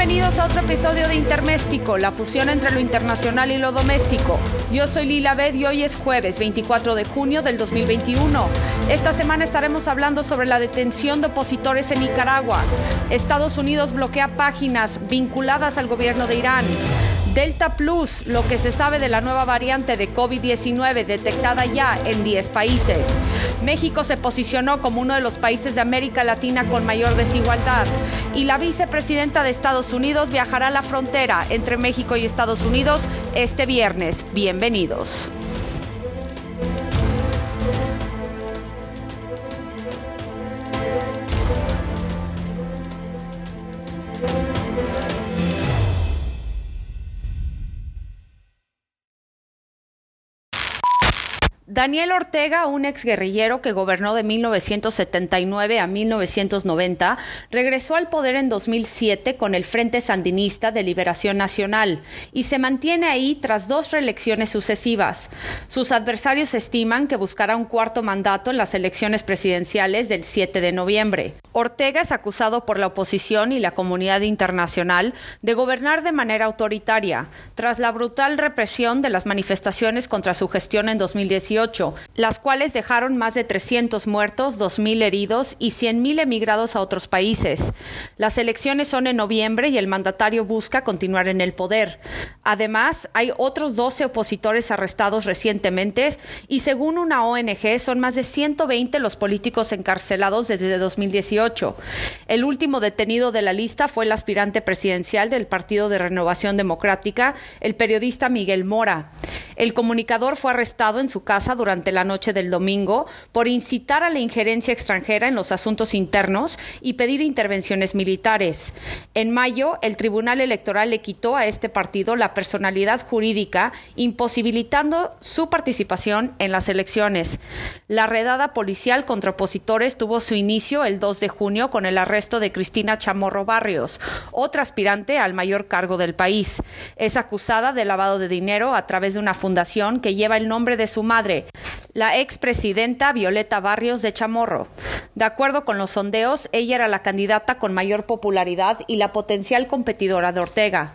bienvenidos a otro episodio de Interméstico, la fusión entre lo internacional y lo doméstico. Yo soy Lila Bed y hoy es jueves 24 de junio del 2021. Esta semana estaremos hablando sobre la detención de opositores en Nicaragua. Estados Unidos bloquea páginas vinculadas al gobierno de Irán. Delta Plus, lo que se sabe de la nueva variante de COVID-19 detectada ya en 10 países. México se posicionó como uno de los países de América Latina con mayor desigualdad. Y la vicepresidenta de Estados Unidos viajará a la frontera entre México y Estados Unidos este viernes. Bienvenidos. Daniel Ortega, un exguerrillero que gobernó de 1979 a 1990, regresó al poder en 2007 con el Frente Sandinista de Liberación Nacional y se mantiene ahí tras dos reelecciones sucesivas. Sus adversarios estiman que buscará un cuarto mandato en las elecciones presidenciales del 7 de noviembre. Ortega es acusado por la oposición y la comunidad internacional de gobernar de manera autoritaria, tras la brutal represión de las manifestaciones contra su gestión en 2018 las cuales dejaron más de 300 muertos, 2.000 heridos y 100.000 emigrados a otros países. Las elecciones son en noviembre y el mandatario busca continuar en el poder. Además, hay otros 12 opositores arrestados recientemente y según una ONG son más de 120 los políticos encarcelados desde 2018. El último detenido de la lista fue el aspirante presidencial del Partido de Renovación Democrática, el periodista Miguel Mora. El comunicador fue arrestado en su casa durante la noche del domingo por incitar a la injerencia extranjera en los asuntos internos y pedir intervenciones militares. En mayo, el Tribunal Electoral le quitó a este partido la personalidad jurídica, imposibilitando su participación en las elecciones. La redada policial contra opositores tuvo su inicio el 2 de junio con el arresto de Cristina Chamorro Barrios, otra aspirante al mayor cargo del país. Es acusada de lavado de dinero a través de una fundación fundación que lleva el nombre de su madre, la expresidenta Violeta Barrios de Chamorro. De acuerdo con los sondeos, ella era la candidata con mayor popularidad y la potencial competidora de Ortega.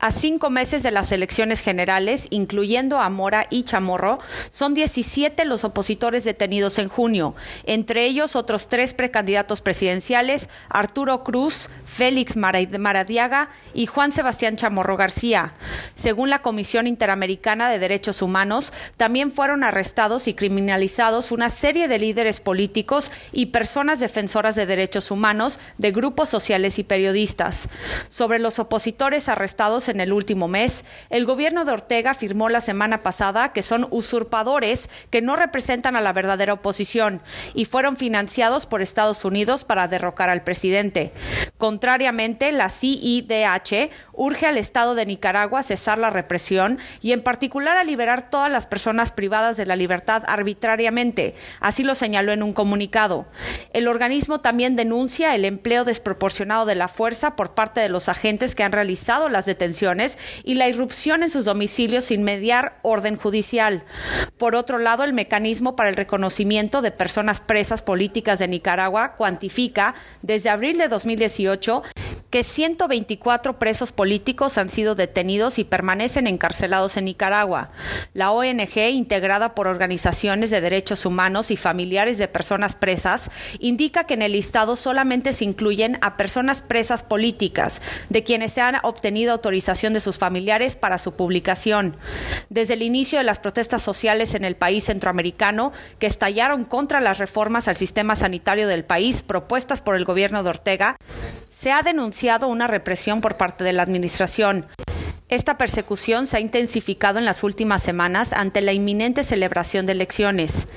A cinco meses de las elecciones generales, incluyendo a Mora y Chamorro, son 17 los opositores detenidos en junio, entre ellos otros tres precandidatos presidenciales, Arturo Cruz, Félix Maradiaga y Juan Sebastián Chamorro García. Según la Comisión Interamericana de Derechos Humanos, también fueron arrestados y criminalizados una serie de líderes políticos y personas defensoras de derechos humanos de grupos sociales y periodistas. Sobre los opositores arrestados en el último mes, el gobierno de Ortega afirmó la semana pasada que son usurpadores que no representan a la verdadera oposición y fueron financiados por Estados Unidos para derrocar al presidente. Contrariamente, la CIDH urge al Estado de Nicaragua a cesar la represión y en particular a liberar todas las personas privadas de la libertad arbitrariamente, así lo señaló en un comunicado. El organismo también denuncia el empleo desproporcionado de la fuerza por parte de los agentes que han realizado las detenciones y la irrupción en sus domicilios sin mediar orden judicial. Por otro lado, el mecanismo para el reconocimiento de personas presas políticas de Nicaragua cuantifica desde abril de 2018 que 124 presos políticos han sido detenidos y permanecen encarcelados en Nicaragua. La ONG, integrada por organizaciones de derechos humanos y familiares de personas presas, indica que en el listado solamente se incluyen a personas presas políticas, de quienes se han obtenido autorización de sus familiares para su publicación. Desde el inicio de las protestas sociales en el país centroamericano, que estallaron contra las reformas al sistema sanitario del país propuestas por el gobierno de Ortega, se ha denunciado una represión por parte de la Administración. Esta persecución se ha intensificado en las últimas semanas ante la inminente celebración de elecciones.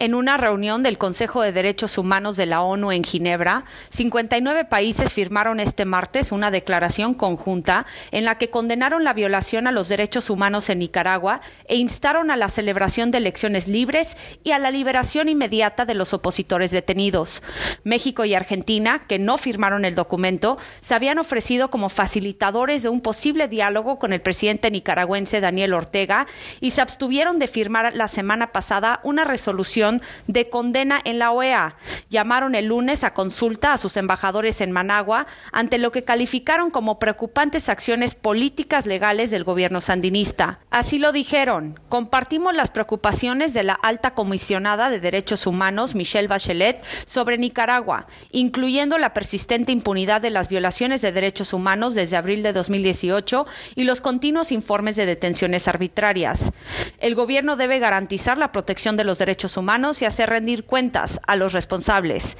En una reunión del Consejo de Derechos Humanos de la ONU en Ginebra, 59 países firmaron este martes una declaración conjunta en la que condenaron la violación a los derechos humanos en Nicaragua e instaron a la celebración de elecciones libres y a la liberación inmediata de los opositores detenidos. México y Argentina, que no firmaron el documento, se habían ofrecido como facilitadores de un posible diálogo con el presidente nicaragüense Daniel Ortega y se abstuvieron de firmar la semana pasada una resolución de condena en la OEA. Llamaron el lunes a consulta a sus embajadores en Managua ante lo que calificaron como preocupantes acciones políticas legales del gobierno sandinista. Así lo dijeron, compartimos las preocupaciones de la alta comisionada de derechos humanos, Michelle Bachelet, sobre Nicaragua, incluyendo la persistente impunidad de las violaciones de derechos humanos desde abril de 2018 y los continuos informes de detenciones arbitrarias. El gobierno debe garantizar la protección de los derechos humanos y hacer rendir cuentas a los responsables.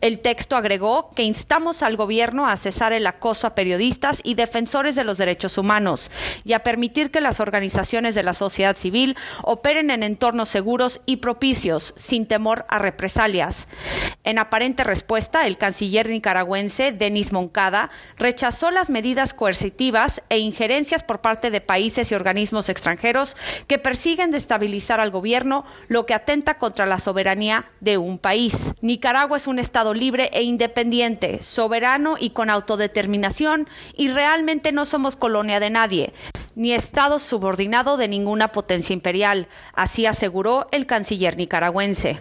El texto agregó que instamos al gobierno a cesar el acoso a periodistas y defensores de los derechos humanos y a permitir que las organizaciones de la sociedad civil operen en entornos seguros y propicios, sin temor a represalias. En aparente respuesta, el canciller nicaragüense Denis Moncada rechazó las medidas coercitivas e injerencias por parte de países y organismos extranjeros que persiguen destabilizar al gobierno, lo que atenta contra la soberanía de un país. Nicaragua es un Estado libre e independiente, soberano y con autodeterminación, y realmente no somos colonia de nadie ni Estado subordinado de ninguna potencia imperial, así aseguró el canciller nicaragüense.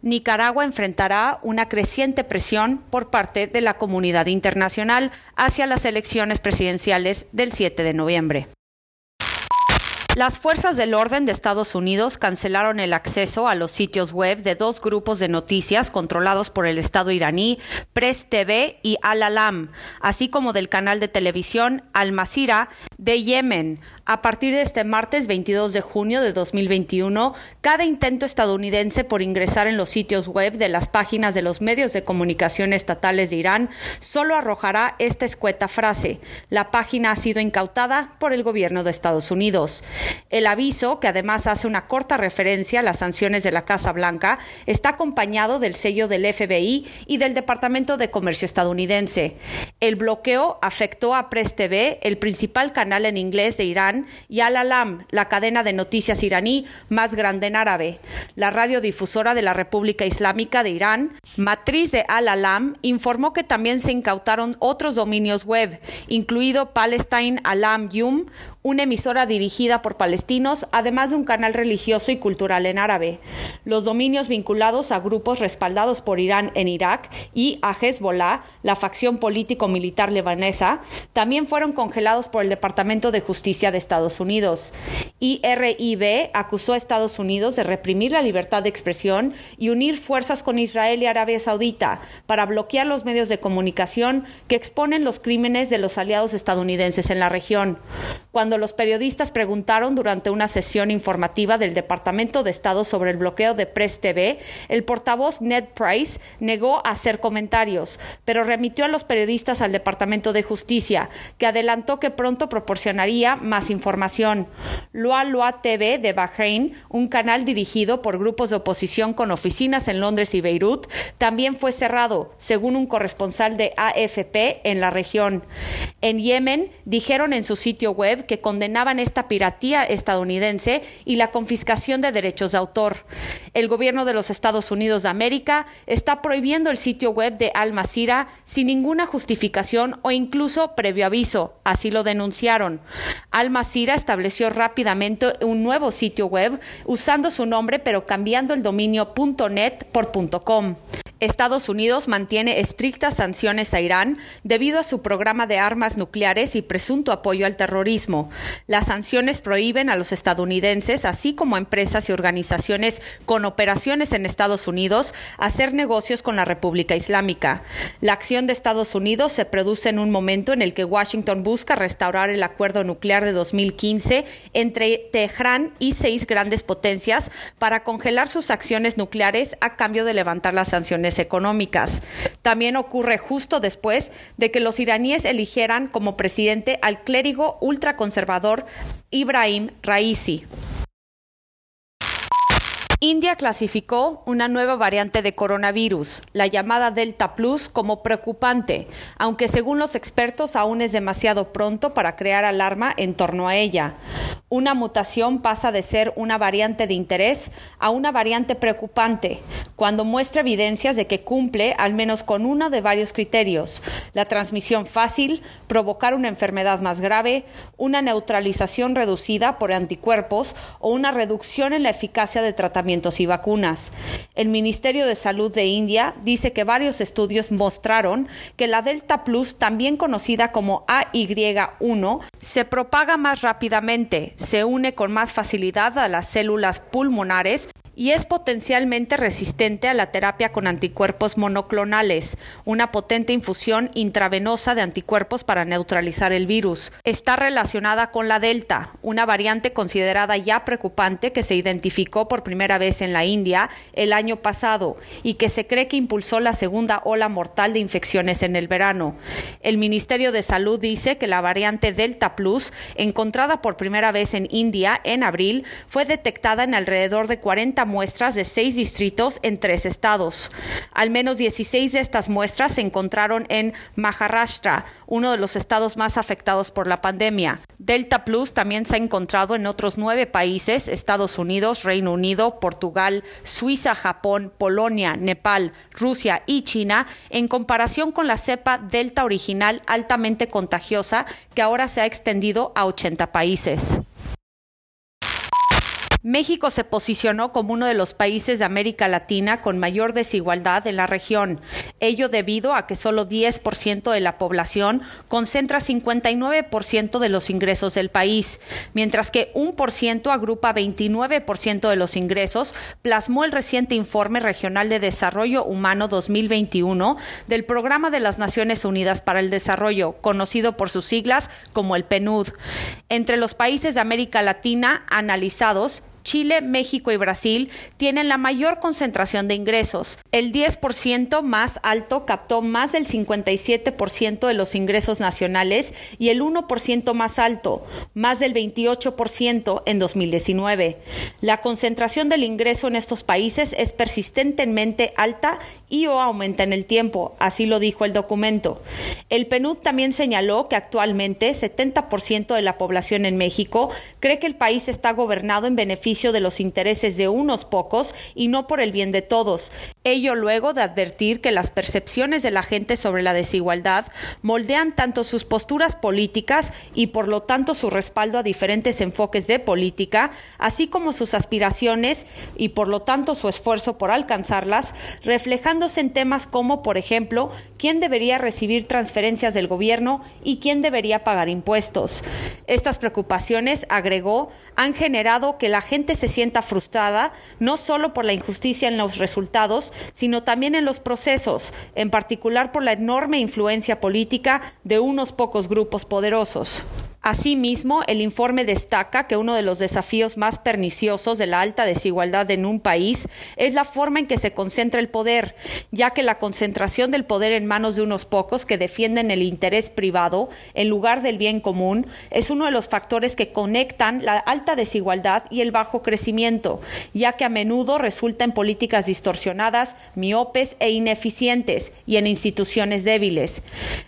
Nicaragua enfrentará una creciente presión por parte de la comunidad internacional hacia las elecciones presidenciales del 7 de noviembre. Las fuerzas del orden de Estados Unidos cancelaron el acceso a los sitios web de dos grupos de noticias controlados por el Estado iraní, Press TV y Al-Alam, así como del canal de televisión Al Masira de Yemen. A partir de este martes 22 de junio de 2021, cada intento estadounidense por ingresar en los sitios web de las páginas de los medios de comunicación estatales de Irán solo arrojará esta escueta frase. La página ha sido incautada por el gobierno de Estados Unidos. El aviso, que además hace una corta referencia a las sanciones de la Casa Blanca, está acompañado del sello del FBI y del Departamento de Comercio estadounidense. El bloqueo afectó a Press TV, el principal canal en inglés de Irán, y Al Alam, la cadena de noticias iraní más grande en árabe. La radiodifusora de la República Islámica de Irán, matriz de Al Alam, informó que también se incautaron otros dominios web, incluido Palestine Alam Yum, una emisora dirigida por palestinos, además de un canal religioso y cultural en árabe. Los dominios vinculados a grupos respaldados por Irán en Irak y a Hezbollah, la facción político-militar lebanesa, también fueron congelados por el Departamento de Justicia de Estados Unidos. IRIB acusó a Estados Unidos de reprimir la libertad de expresión y unir fuerzas con Israel y Arabia Saudita para bloquear los medios de comunicación que exponen los crímenes de los aliados estadounidenses en la región. Cuando los periodistas preguntaron durante una sesión informativa del Departamento de Estado sobre el bloqueo de Press TV, el portavoz Ned Price negó hacer comentarios, pero remitió a los periodistas al Departamento de Justicia, que adelantó que pronto proporcionaría más información. Loa Loa TV de Bahrein, un canal dirigido por grupos de oposición con oficinas en Londres y Beirut, también fue cerrado, según un corresponsal de AFP en la región. En Yemen, dijeron en su sitio web que condenaban esta piratía estadounidense y la confiscación de derechos de autor. El gobierno de los Estados Unidos de América está prohibiendo el sitio web de Al Masira sin ninguna justificación o incluso previo aviso, así lo denunciaron. Al Masira estableció rápidamente un nuevo sitio web usando su nombre pero cambiando el dominio .net por .com. Estados Unidos mantiene estrictas sanciones a Irán debido a su programa de armas nucleares y presunto apoyo al terrorismo. Las sanciones prohíben a los estadounidenses, así como a empresas y organizaciones con operaciones en Estados Unidos, hacer negocios con la República Islámica. La acción de Estados Unidos se produce en un momento en el que Washington busca restaurar el acuerdo nuclear de 2015 entre Teherán y seis grandes potencias para congelar sus acciones nucleares a cambio de levantar las económicas. También ocurre justo después de que los iraníes eligieran como presidente al clérigo ultraconservador Ibrahim Raisi. India clasificó una nueva variante de coronavirus, la llamada Delta Plus, como preocupante, aunque según los expertos aún es demasiado pronto para crear alarma en torno a ella. Una mutación pasa de ser una variante de interés a una variante preocupante, cuando muestra evidencias de que cumple al menos con uno de varios criterios, la transmisión fácil, provocar una enfermedad más grave, una neutralización reducida por anticuerpos o una reducción en la eficacia de tratamiento y vacunas. El Ministerio de Salud de India dice que varios estudios mostraron que la Delta Plus, también conocida como AY1, se propaga más rápidamente, se une con más facilidad a las células pulmonares y es potencialmente resistente a la terapia con anticuerpos monoclonales, una potente infusión intravenosa de anticuerpos para neutralizar el virus. Está relacionada con la Delta, una variante considerada ya preocupante que se identificó por primera vez en la India el año pasado y que se cree que impulsó la segunda ola mortal de infecciones en el verano. El Ministerio de Salud dice que la variante Delta Plus, encontrada por primera vez en India en abril, fue detectada en alrededor de 40 muestras de seis distritos en tres estados. Al menos 16 de estas muestras se encontraron en Maharashtra, uno de los estados más afectados por la pandemia. Delta Plus también se ha encontrado en otros nueve países, Estados Unidos, Reino Unido, Portugal, Suiza, Japón, Polonia, Nepal, Rusia y China, en comparación con la cepa Delta original altamente contagiosa que ahora se ha extendido a 80 países. México se posicionó como uno de los países de América Latina con mayor desigualdad en la región, ello debido a que solo 10% de la población concentra 59% de los ingresos del país, mientras que un por ciento agrupa 29% de los ingresos, plasmó el reciente informe regional de Desarrollo Humano 2021 del Programa de las Naciones Unidas para el Desarrollo, conocido por sus siglas como el PNUD. Entre los países de América Latina analizados, Chile, México y Brasil tienen la mayor concentración de ingresos. El 10% más alto captó más del 57% de los ingresos nacionales y el 1% más alto, más del 28% en 2019. La concentración del ingreso en estos países es persistentemente alta y o aumenta en el tiempo, así lo dijo el documento. El PNUD también señaló que actualmente 70% de la población en México cree que el país está gobernado en beneficio de los intereses de unos pocos y no por el bien de todos. Ello luego de advertir que las percepciones de la gente sobre la desigualdad moldean tanto sus posturas políticas y por lo tanto su respaldo a diferentes enfoques de política, así como sus aspiraciones y por lo tanto su esfuerzo por alcanzarlas, reflejándose en temas como, por ejemplo, quién debería recibir transferencias del gobierno y quién debería pagar impuestos. Estas preocupaciones, agregó, han generado que la gente se sienta frustrada no solo por la injusticia en los resultados, sino también en los procesos, en particular por la enorme influencia política de unos pocos grupos poderosos. Asimismo, el informe destaca que uno de los desafíos más perniciosos de la alta desigualdad en un país es la forma en que se concentra el poder, ya que la concentración del poder en manos de unos pocos que defienden el interés privado en lugar del bien común es uno de los factores que conectan la alta desigualdad y el bajo crecimiento, ya que a menudo resulta en políticas distorsionadas, miopes e ineficientes y en instituciones débiles.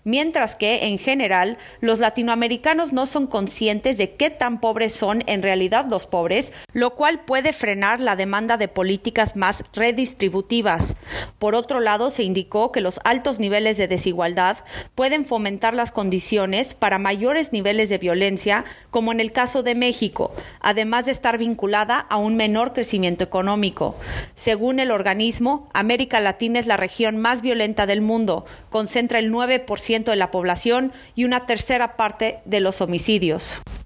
Mientras que, en general, los latinoamericanos no son conscientes de qué tan pobres son en realidad los pobres, lo cual puede frenar la demanda de políticas más redistributivas. Por otro lado, se indicó que los altos niveles de desigualdad pueden fomentar las condiciones para mayores niveles de violencia, como en el caso de México, además de estar vinculada a un menor crecimiento económico. Según el organismo, América Latina es la región más violenta del mundo, concentra el 9% de la población y una tercera parte de los homicidios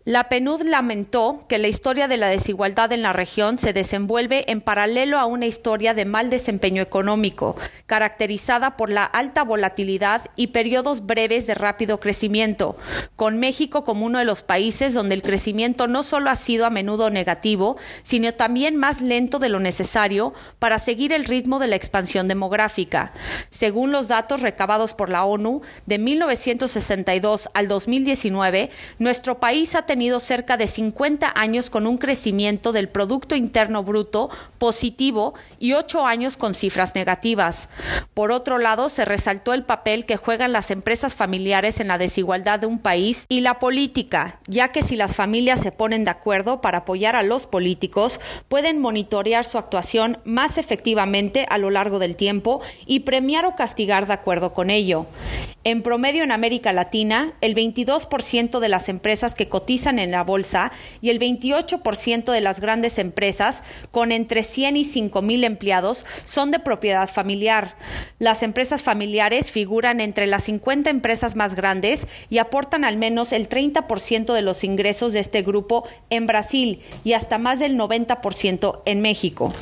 la PNUD lamentó que la historia de la desigualdad en la región se desenvuelve en paralelo a una historia de mal desempeño económico, caracterizada por la alta volatilidad y periodos breves de rápido crecimiento, con México como uno de los países donde el crecimiento no solo ha sido a menudo negativo, sino también más lento de lo necesario para seguir el ritmo de la expansión demográfica. Según los datos recabados por la ONU, de 1962 al 2019, nuestro país ha tenido cerca de 50 años con un crecimiento del Producto Interno Bruto positivo y ocho años con cifras negativas. Por otro lado, se resaltó el papel que juegan las empresas familiares en la desigualdad de un país y la política, ya que si las familias se ponen de acuerdo para apoyar a los políticos, pueden monitorear su actuación más efectivamente a lo largo del tiempo y premiar o castigar de acuerdo con ello. En promedio en América Latina, el 22% de las empresas que cotizan en la bolsa y el 28% de las grandes empresas con entre 100 y 5 mil empleados son de propiedad familiar. Las empresas familiares figuran entre las 50 empresas más grandes y aportan al menos el 30% de los ingresos de este grupo en Brasil y hasta más del 90% en México.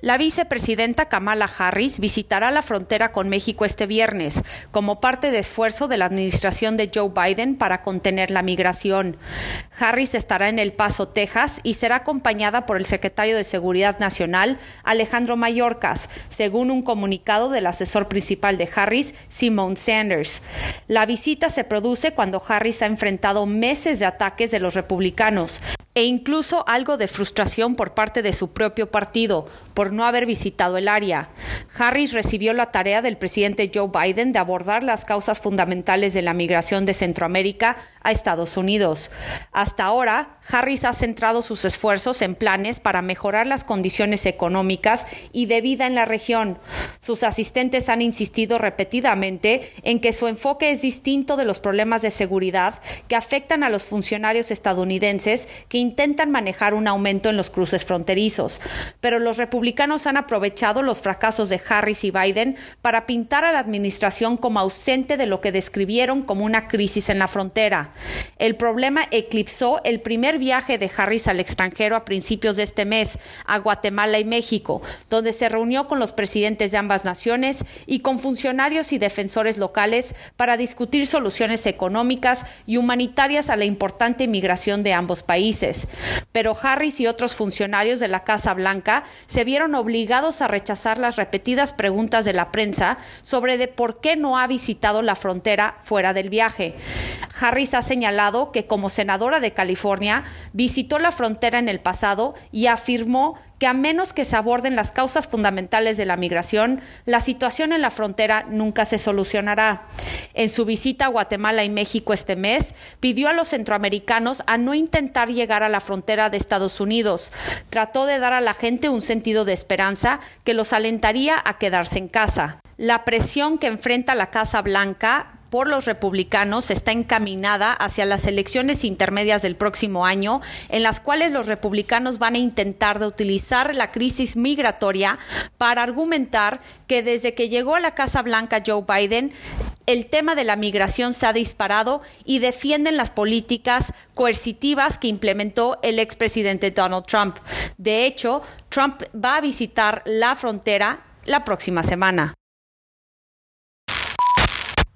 La vicepresidenta Kamala Harris visitará la frontera con México este viernes como parte de esfuerzo de la administración de Joe Biden para contener la migración. Harris estará en El Paso, Texas y será acompañada por el secretario de Seguridad Nacional, Alejandro Mayorkas, según un comunicado del asesor principal de Harris, Simone Sanders. La visita se produce cuando Harris ha enfrentado meses de ataques de los republicanos, e incluso algo de frustración por parte de su propio partido por no haber visitado el área. Harris recibió la tarea del presidente Joe Biden de abordar las causas fundamentales de la migración de Centroamérica a Estados Unidos. Hasta ahora, Harris ha centrado sus esfuerzos en planes para mejorar las condiciones económicas y de vida en la región. Sus asistentes han insistido repetidamente en que su enfoque es distinto de los problemas de seguridad que afectan a los funcionarios estadounidenses que intentan manejar un aumento en los cruces fronterizos. Pero los republicanos han aprovechado los fracasos de Harris y Biden para pintar a la administración como ausente de lo que describieron como una crisis en la frontera. El problema eclipsó el primer viaje de Harris al extranjero a principios de este mes a Guatemala y México, donde se reunió con los presidentes de ambas naciones y con funcionarios y defensores locales para discutir soluciones económicas y humanitarias a la importante inmigración de ambos países. Pero Harris y otros funcionarios de la Casa Blanca se vieron obligados a rechazar las repetidas preguntas de la prensa sobre de por qué no ha visitado la frontera fuera del viaje. Harris ha señalado que como senadora de California visitó la frontera en el pasado y afirmó que a menos que se aborden las causas fundamentales de la migración, la situación en la frontera nunca se solucionará. En su visita a Guatemala y México este mes, pidió a los centroamericanos a no intentar llegar a la frontera de Estados Unidos. Trató de dar a la gente un sentido de esperanza que los alentaría a quedarse en casa. La presión que enfrenta la Casa Blanca por los republicanos está encaminada hacia las elecciones intermedias del próximo año, en las cuales los republicanos van a intentar de utilizar la crisis migratoria para argumentar que desde que llegó a la Casa Blanca Joe Biden, el tema de la migración se ha disparado y defienden las políticas coercitivas que implementó el expresidente Donald Trump. De hecho, Trump va a visitar la frontera la próxima semana.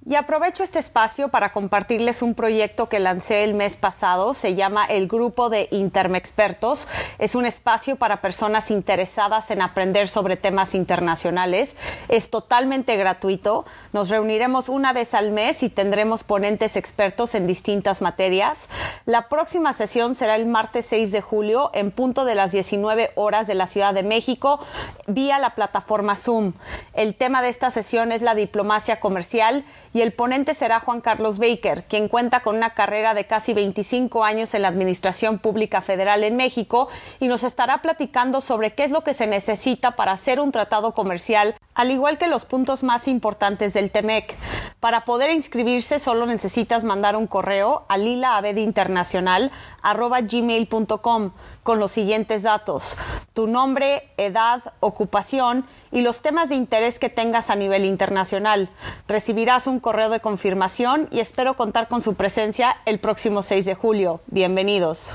Y aprovecho este espacio para compartirles un proyecto que lancé el mes pasado. Se llama el Grupo de Intermexpertos. Es un espacio para personas interesadas en aprender sobre temas internacionales. Es totalmente gratuito. Nos reuniremos una vez al mes y tendremos ponentes expertos en distintas materias. La próxima sesión será el martes 6 de julio en punto de las 19 horas de la Ciudad de México vía la plataforma Zoom. El tema de esta sesión es la diplomacia comercial y el ponente será Juan Carlos Baker, quien cuenta con una carrera de casi 25 años en la Administración Pública Federal en México y nos estará platicando sobre qué es lo que se necesita para hacer un tratado comercial, al igual que los puntos más importantes del TEMEC. Para poder inscribirse solo necesitas mandar un correo a lilaabedinternacional.gmail.com con los siguientes datos, tu nombre, edad, ocupación y los temas de interés que tengas a nivel internacional. Recibirás un correo de confirmación y espero contar con su presencia el próximo 6 de julio. Bienvenidos.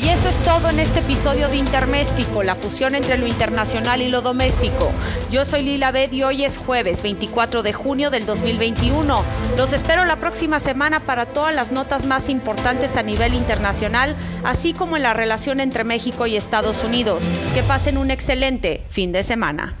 Y eso es todo en este episodio de Interméstico, la fusión entre lo internacional y lo doméstico. Yo soy Lila Bed y hoy es jueves 24 de junio del 2021. Los espero la próxima semana para todas las notas más importantes a nivel internacional, así como en la relación entre México y Estados Unidos. Que pasen un excelente fin de semana.